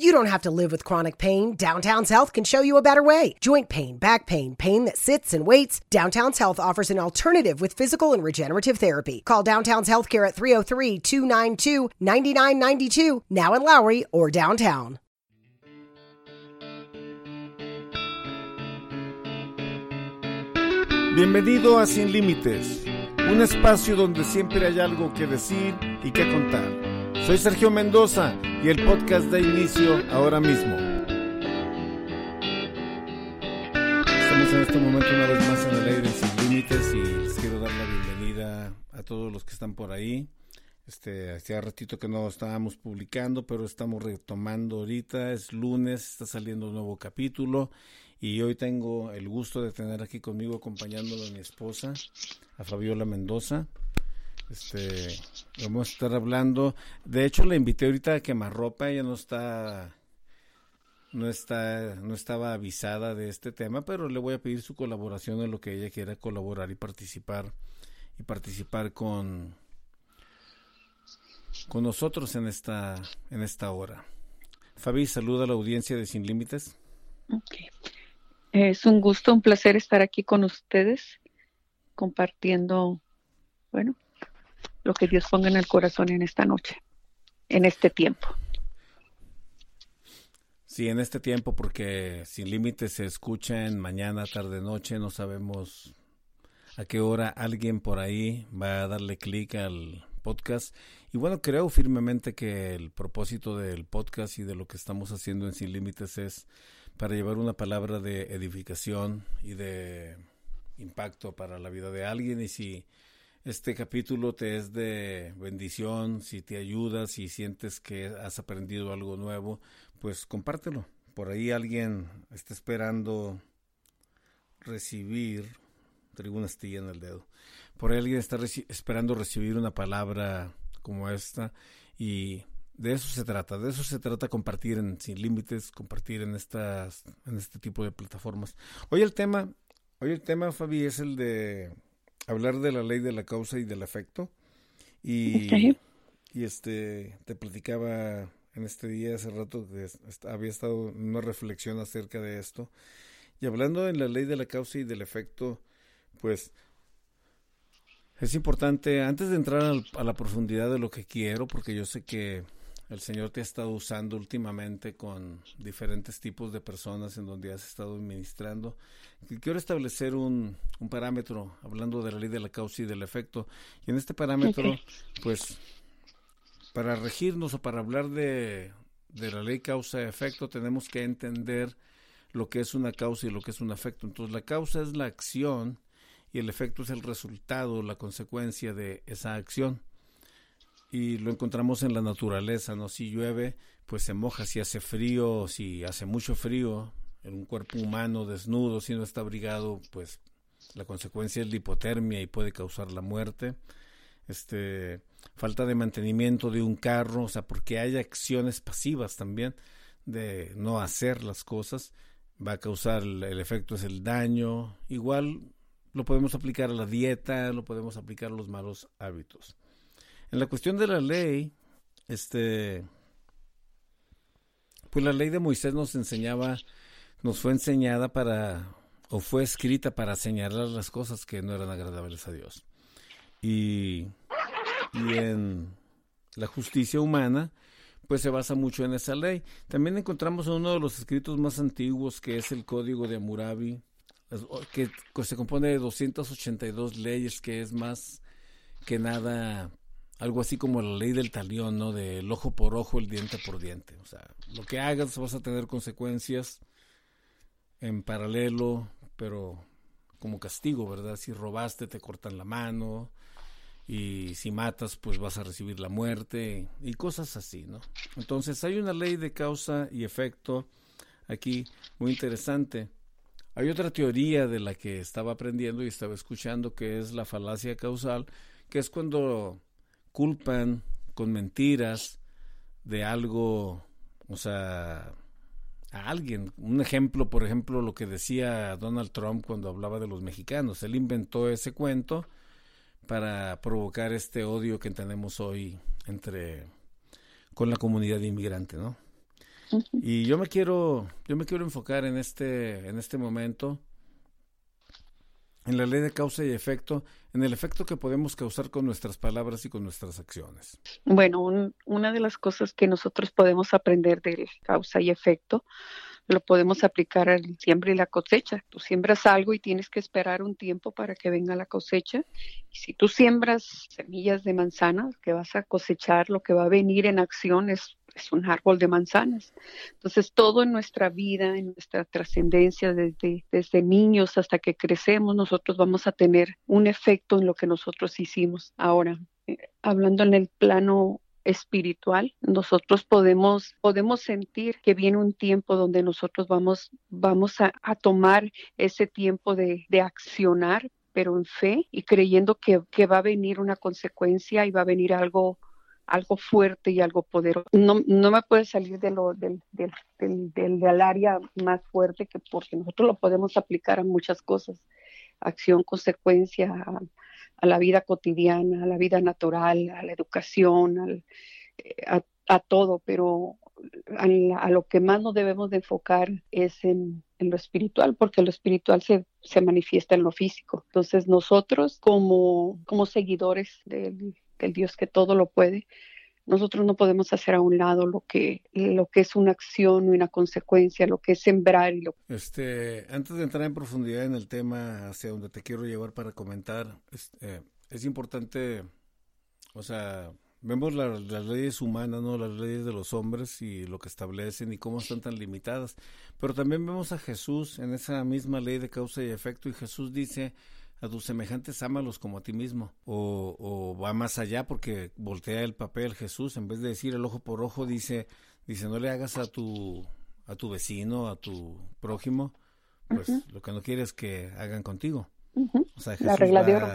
You don't have to live with chronic pain. Downtown's Health can show you a better way. Joint pain, back pain, pain that sits and waits. Downtown's Health offers an alternative with physical and regenerative therapy. Call Downtown's Healthcare at 303 292 9992, now in Lowry or downtown. Bienvenido a Sin Límites, un espacio donde siempre hay algo que decir y que contar. Soy Sergio Mendoza y el podcast da inicio ahora mismo. Estamos en este momento una vez más en el aire Sin Límites y les quiero dar la bienvenida a todos los que están por ahí. Este, hacía ratito que no estábamos publicando, pero estamos retomando ahorita. Es lunes, está saliendo un nuevo capítulo y hoy tengo el gusto de tener aquí conmigo acompañándolo a mi esposa, a Fabiola Mendoza. Este, vamos a estar hablando. De hecho, le invité ahorita a quemarropa. Ella no está, no está, no estaba avisada de este tema, pero le voy a pedir su colaboración en lo que ella quiera colaborar y participar y participar con con nosotros en esta en esta hora. Fabi, saluda a la audiencia de Sin Límites. Okay. Es un gusto, un placer estar aquí con ustedes compartiendo, bueno, lo que Dios ponga en el corazón en esta noche, en este tiempo. Sí, en este tiempo, porque sin límites se escucha en mañana, tarde, noche, no sabemos a qué hora alguien por ahí va a darle clic al podcast. Y bueno, creo firmemente que el propósito del podcast y de lo que estamos haciendo en Sin Límites es para llevar una palabra de edificación y de impacto para la vida de alguien. Y si este capítulo te es de bendición, si te ayuda, si sientes que has aprendido algo nuevo, pues compártelo. Por ahí alguien está esperando recibir, traigo una en el dedo, por ahí alguien está esperando recibir una palabra como esta y de eso se trata, de eso se trata compartir en Sin Límites, compartir en estas, en este tipo de plataformas. Hoy el tema, hoy el tema, Fabi, es el de hablar de la ley de la causa y del efecto. Y, y este, te platicaba en este día hace rato que había estado en una reflexión acerca de esto. Y hablando en la ley de la causa y del efecto, pues es importante, antes de entrar a la profundidad de lo que quiero, porque yo sé que el Señor te ha estado usando últimamente con diferentes tipos de personas en donde has estado administrando. Quiero establecer un, un parámetro, hablando de la ley de la causa y del efecto. Y en este parámetro, pues, para regirnos o para hablar de, de la ley causa-efecto, tenemos que entender lo que es una causa y lo que es un efecto. Entonces, la causa es la acción y el efecto es el resultado, la consecuencia de esa acción y lo encontramos en la naturaleza, ¿no? Si llueve, pues se moja, si hace frío, si hace mucho frío, en un cuerpo humano desnudo, si no está abrigado, pues la consecuencia es la hipotermia y puede causar la muerte. Este, falta de mantenimiento de un carro, o sea, porque hay acciones pasivas también de no hacer las cosas, va a causar el, el efecto es el daño. Igual lo podemos aplicar a la dieta, lo podemos aplicar a los malos hábitos. En la cuestión de la ley, este, pues la ley de Moisés nos enseñaba, nos fue enseñada para, o fue escrita para señalar las cosas que no eran agradables a Dios. Y, y en la justicia humana, pues se basa mucho en esa ley. También encontramos uno de los escritos más antiguos, que es el Código de Hammurabi, que se compone de 282 leyes, que es más que nada algo así como la ley del talión, ¿no? Del ojo por ojo, el diente por diente. O sea, lo que hagas vas a tener consecuencias en paralelo, pero como castigo, ¿verdad? Si robaste, te cortan la mano. Y si matas, pues vas a recibir la muerte y cosas así, ¿no? Entonces hay una ley de causa y efecto aquí muy interesante. Hay otra teoría de la que estaba aprendiendo y estaba escuchando que es la falacia causal, que es cuando culpan con mentiras de algo, o sea, a alguien. Un ejemplo, por ejemplo, lo que decía Donald Trump cuando hablaba de los mexicanos. Él inventó ese cuento para provocar este odio que tenemos hoy entre con la comunidad inmigrante, ¿no? Y yo me quiero, yo me quiero enfocar en este, en este momento, en la ley de causa y efecto, en el efecto que podemos causar con nuestras palabras y con nuestras acciones. Bueno, una de las cosas que nosotros podemos aprender de causa y efecto lo podemos aplicar al siembra y la cosecha. Tú siembras algo y tienes que esperar un tiempo para que venga la cosecha. Y si tú siembras semillas de manzanas, que vas a cosechar, lo que va a venir en acción es, es un árbol de manzanas. Entonces, todo en nuestra vida, en nuestra trascendencia, desde, desde niños hasta que crecemos, nosotros vamos a tener un efecto en lo que nosotros hicimos. Ahora, eh, hablando en el plano espiritual, nosotros podemos, podemos sentir que viene un tiempo donde nosotros vamos, vamos a, tomar ese tiempo de, de accionar pero en fe y creyendo que, que, va a venir una consecuencia y va a venir algo, algo fuerte y algo poderoso. No, no me puede salir de lo, del, del, del, del, área más fuerte que porque nosotros lo podemos aplicar a muchas cosas, acción, consecuencia, a la vida cotidiana, a la vida natural, a la educación, eh, a, todo, pero a, lo que más nos debemos de enfocar es en, lo espiritual, porque lo espiritual se, se, manifiesta en lo físico. Entonces nosotros como, como seguidores del, del Dios que todo lo puede, nosotros no podemos hacer a un lado lo que, lo que es una acción y una consecuencia, lo que es sembrar y lo Este, antes de entrar en profundidad en el tema hacia donde te quiero llevar para comentar, es, eh, es importante, o sea, vemos las leyes humanas, ¿no? Las leyes de los hombres y lo que establecen y cómo están tan limitadas. Pero también vemos a Jesús en esa misma ley de causa y efecto y Jesús dice, a tus semejantes ámalos como a ti mismo. O, o, va más allá porque voltea el papel Jesús, en vez de decir el ojo por ojo, dice, dice no le hagas a tu, a tu vecino, a tu prójimo, pues lo que no quieres que hagan contigo. O sea, Jesús la regla de oro.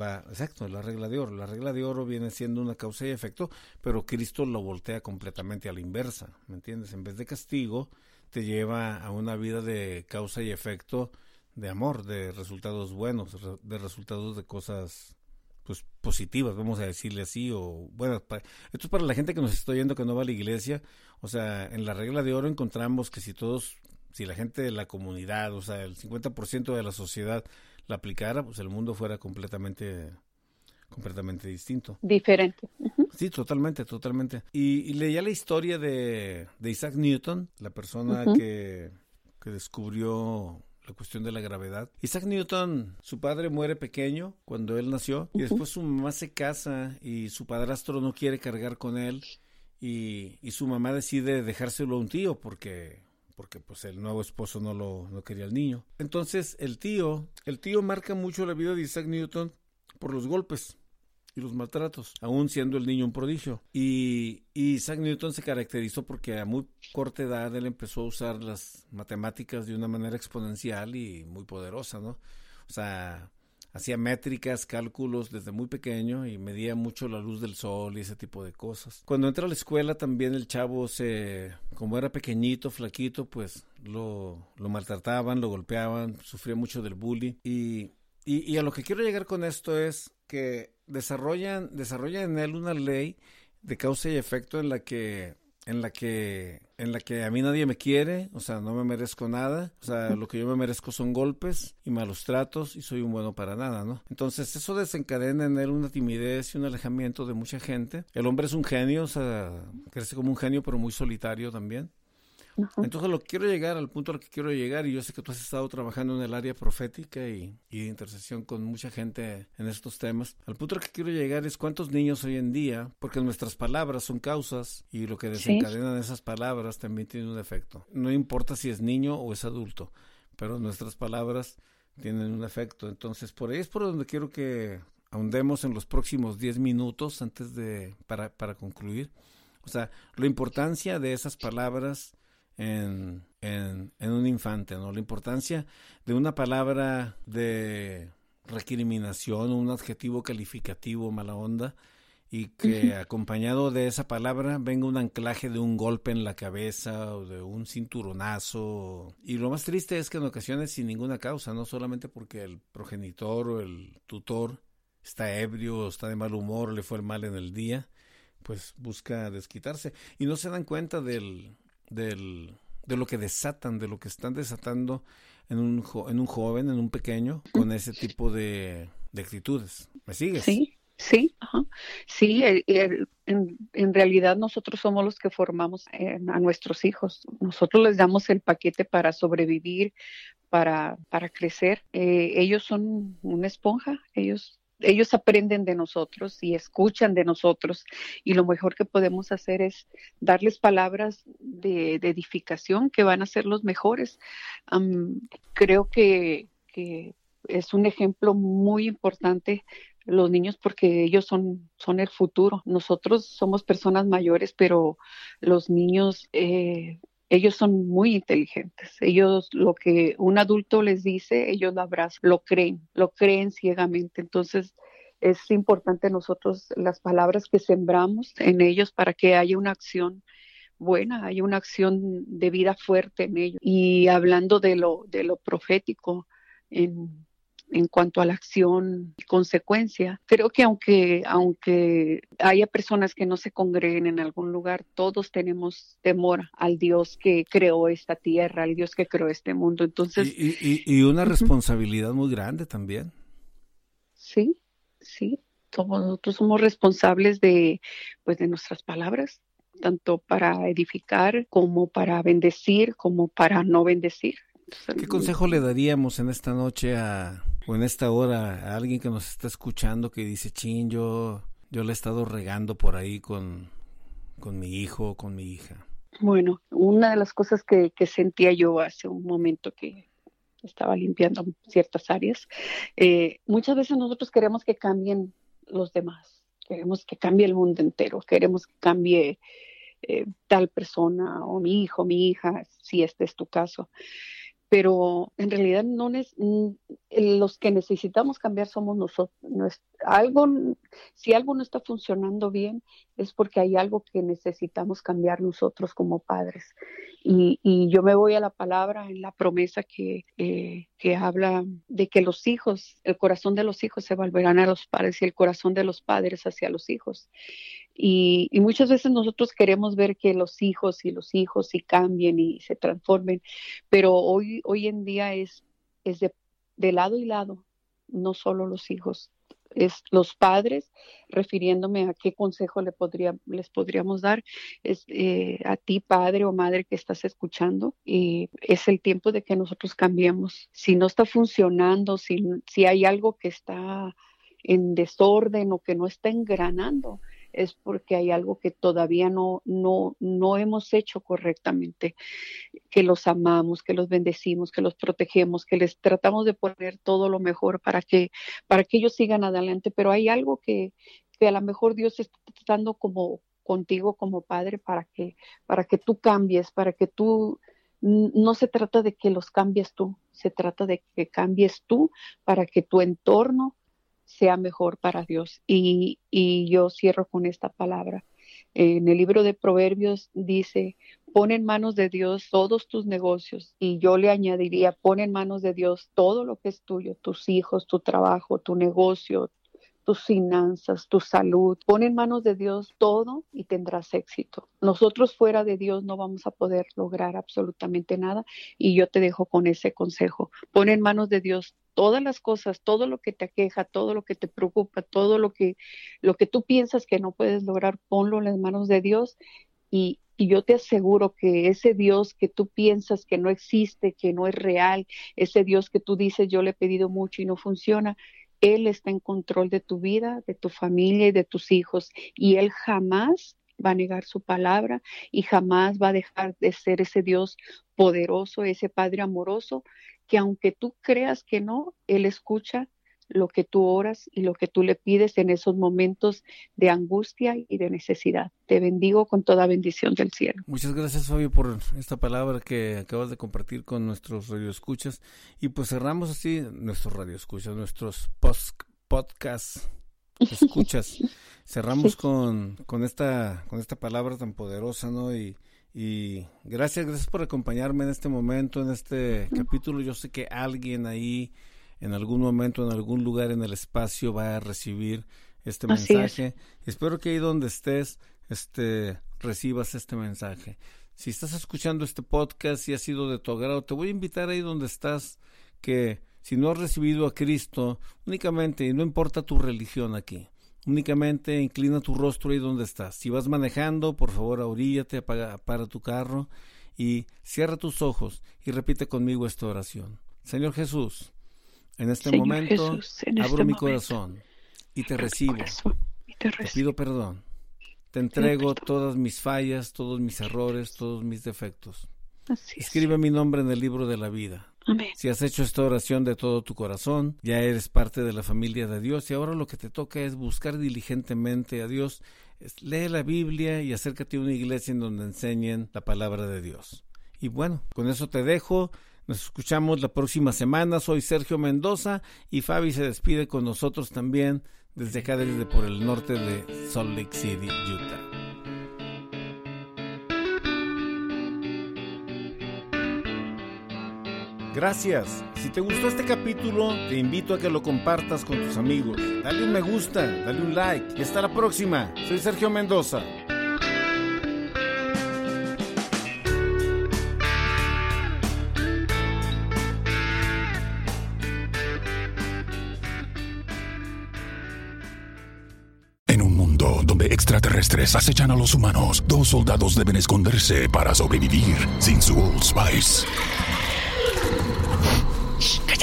Va, exacto, la regla de oro. La regla de oro viene siendo una causa y efecto, pero Cristo lo voltea completamente a la inversa, ¿me entiendes? En vez de castigo, te lleva a una vida de causa y efecto de amor, de resultados buenos, de resultados de cosas pues positivas, vamos a decirle así, o bueno, esto es para la gente que nos está oyendo que no va a la iglesia, o sea, en la regla de oro encontramos que si todos, si la gente de la comunidad, o sea, el 50% de la sociedad la aplicara, pues el mundo fuera completamente completamente distinto. Diferente. Sí, totalmente, totalmente. Y, leía la historia de, de Isaac Newton, la persona que, que descubrió la cuestión de la gravedad. Isaac Newton, su padre muere pequeño cuando él nació y después su mamá se casa y su padrastro no quiere cargar con él y, y su mamá decide dejárselo a un tío porque porque pues el nuevo esposo no lo no quería al niño. Entonces el tío, el tío marca mucho la vida de Isaac Newton por los golpes y los maltratos, aún siendo el niño un prodigio. Y, Isaac Newton se caracterizó porque a muy corta edad él empezó a usar las matemáticas de una manera exponencial y muy poderosa, ¿no? O sea, hacía métricas, cálculos desde muy pequeño y medía mucho la luz del sol y ese tipo de cosas. Cuando entra a la escuela también el chavo se, como era pequeñito, flaquito, pues lo, lo maltrataban, lo golpeaban, sufría mucho del bullying y, y, y a lo que quiero llegar con esto es que desarrollan, desarrollan en él una ley de causa y efecto en la que en la que en la que a mí nadie me quiere, o sea, no me merezco nada, o sea, lo que yo me merezco son golpes y malos tratos y soy un bueno para nada, ¿no? Entonces, eso desencadena en él una timidez y un alejamiento de mucha gente. El hombre es un genio, o sea, crece como un genio, pero muy solitario también. Entonces lo quiero llegar al punto al que quiero llegar y yo sé que tú has estado trabajando en el área profética y, de intercesión con mucha gente en estos temas. Al punto al que quiero llegar es cuántos niños hoy en día, porque nuestras palabras son causas y lo que desencadenan esas palabras también tiene un efecto. No importa si es niño o es adulto, pero nuestras palabras tienen un efecto. Entonces por ahí es por donde quiero que ahondemos en los próximos 10 minutos antes de para, para concluir. O sea, la importancia de esas palabras en, en, un infante, ¿no? La importancia de una palabra de recriminación, un adjetivo calificativo mala onda, y que acompañado de esa palabra venga un anclaje de un golpe en la cabeza o de un cinturonazo. Y lo más triste es que en ocasiones sin ninguna causa, no solamente porque el progenitor o el tutor está ebrio o está de mal humor le fue mal en el día, pues busca desquitarse. Y no se dan cuenta del, del, de lo que desatan, de lo que están desatando en un, en un joven, en un pequeño, con ese tipo de, actitudes. ¿Me sigues? Sí, sí, sí. en, en, realidad nosotros somos los que formamos a nuestros hijos. Nosotros les damos el paquete para sobrevivir, para, para crecer. Eh, ellos son una esponja, ellos ellos aprenden de nosotros y escuchan de nosotros y lo mejor que podemos hacer es darles palabras de, edificación que van a ser los mejores. creo que, es un ejemplo muy importante los niños porque ellos son, son el futuro. Nosotros somos personas mayores, pero los niños eh, ellos son muy inteligentes. Ellos lo que un adulto les dice, ellos lo abrazan, lo creen, lo creen ciegamente. Entonces es importante nosotros las palabras que sembramos en ellos para que haya una acción buena, haya una acción de vida fuerte en ellos. Y hablando de lo, de lo profético, en, en cuanto a la acción y consecuencia. Creo que aunque, aunque haya personas que no se congreguen en algún lugar, todos tenemos temor al Dios que creó esta tierra, al Dios que creó este mundo. Entonces, y, una responsabilidad muy grande también. Sí, sí. Somos, nosotros somos responsables de, pues, de nuestras palabras, tanto para edificar como para bendecir, como para no bendecir. ¿Qué consejo le daríamos en esta noche a, en esta hora alguien que nos está escuchando que dice, chin, yo, yo le he estado regando por ahí con, con mi hijo o con mi hija? Bueno, una de las cosas que, que sentía yo hace un momento que estaba limpiando ciertas áreas, eh, muchas veces nosotros queremos que cambien los demás, queremos que cambie el mundo entero, queremos que cambie eh, tal persona o mi hijo, mi hija, si este es tu caso pero en realidad no los que necesitamos cambiar somos nosotros. algo, si algo no está funcionando bien, es porque hay algo que necesitamos cambiar nosotros como padres. Y, yo me voy a la palabra en la promesa que, eh, que habla de que los hijos, el corazón de los hijos se volverán a los padres y el corazón de los padres hacia los hijos. Y, muchas veces nosotros queremos ver que los hijos y los hijos sí cambien y se transformen, pero hoy, hoy en día es, es de, lado y lado, no solo los hijos, es los padres, refiriéndome a qué consejo le podría, les podríamos dar, es eh, a ti padre o madre que estás escuchando, y es el tiempo de que nosotros cambiemos. Si no está funcionando, si, si hay algo que está en desorden o que no está engranando, es porque hay algo que todavía no, no, no hemos hecho correctamente, que los amamos, que los bendecimos, que los protegemos, que les tratamos de poner todo lo mejor para que, para que ellos sigan adelante, pero hay algo que, que a lo mejor Dios está tratando como contigo como padre para que, para que tú cambies, para que tú no se trata de que los cambies tú, se trata de que cambies tú para que tu entorno sea mejor para Dios. Y, yo cierro con esta palabra. En el libro de Proverbios dice, pon en manos de Dios todos tus negocios. Y yo le añadiría, pon en manos de Dios todo lo que es tuyo, tus hijos, tu trabajo, tu negocio, tus finanzas, tu salud. Pon en manos de Dios todo y tendrás éxito. Nosotros fuera de Dios no vamos a poder lograr absolutamente nada y yo te dejo con ese consejo. Pon en manos de Dios todas las cosas, todo lo que te aqueja, todo lo que te preocupa, todo lo que lo que tú piensas que no puedes lograr, ponlo en las manos de Dios y, y yo te aseguro que ese Dios que tú piensas que no existe, que no es real, ese Dios que tú dices yo le he pedido mucho y no funciona, él está en control de tu vida, de tu familia y de tus hijos. Y Él jamás va a negar su palabra y jamás va a dejar de ser ese Dios poderoso, ese Padre amoroso, que aunque tú creas que no, Él escucha lo que tú oras y lo que tú le pides en esos momentos de angustia y de necesidad. Te bendigo con toda bendición del cielo. Muchas gracias, Fabio, por esta palabra que acabas de compartir con nuestros radioescuchas. Y pues cerramos así nuestros radioescuchas, nuestros podcasts escuchas. Cerramos con, con, esta, con esta palabra tan poderosa, ¿no? Y, y gracias, gracias por acompañarme en este momento, en este capítulo. Yo sé que alguien ahí en algún momento, en algún lugar en el espacio va a recibir este mensaje. Espero que ahí donde estés, este, recibas este mensaje. Si estás escuchando este podcast y ha sido de tu agrado, te voy a invitar ahí donde estás que si no has recibido a Cristo, únicamente, y no importa tu religión aquí, únicamente inclina tu rostro ahí donde estás. Si vas manejando, por favor, oríllate, apaga, para tu carro y cierra tus ojos y repite conmigo esta oración. Señor Jesús, en este momento abro mi corazón y te recibo. te, pido perdón. Te entrego todas mis fallas, todos mis errores, todos mis defectos. Escribe mi nombre en el libro de la vida. Si has hecho esta oración de todo tu corazón, ya eres parte de la familia de Dios y ahora lo que te toca es buscar diligentemente a Dios. Lee la Biblia y acércate a una iglesia en donde enseñen la palabra de Dios. Y bueno, con eso te dejo. Nos escuchamos la próxima semana. Soy Sergio Mendoza y Fabi se despide con nosotros también desde acá, desde por el norte de Salt Lake City, Utah. Gracias. Si te gustó este capítulo, te invito a que lo compartas con tus amigos. Dale un me gusta, dale un like y hasta la próxima. Soy Sergio Mendoza. En un mundo donde extraterrestres acechan a los humanos, dos soldados deben esconderse para sobrevivir sin su Old Spice.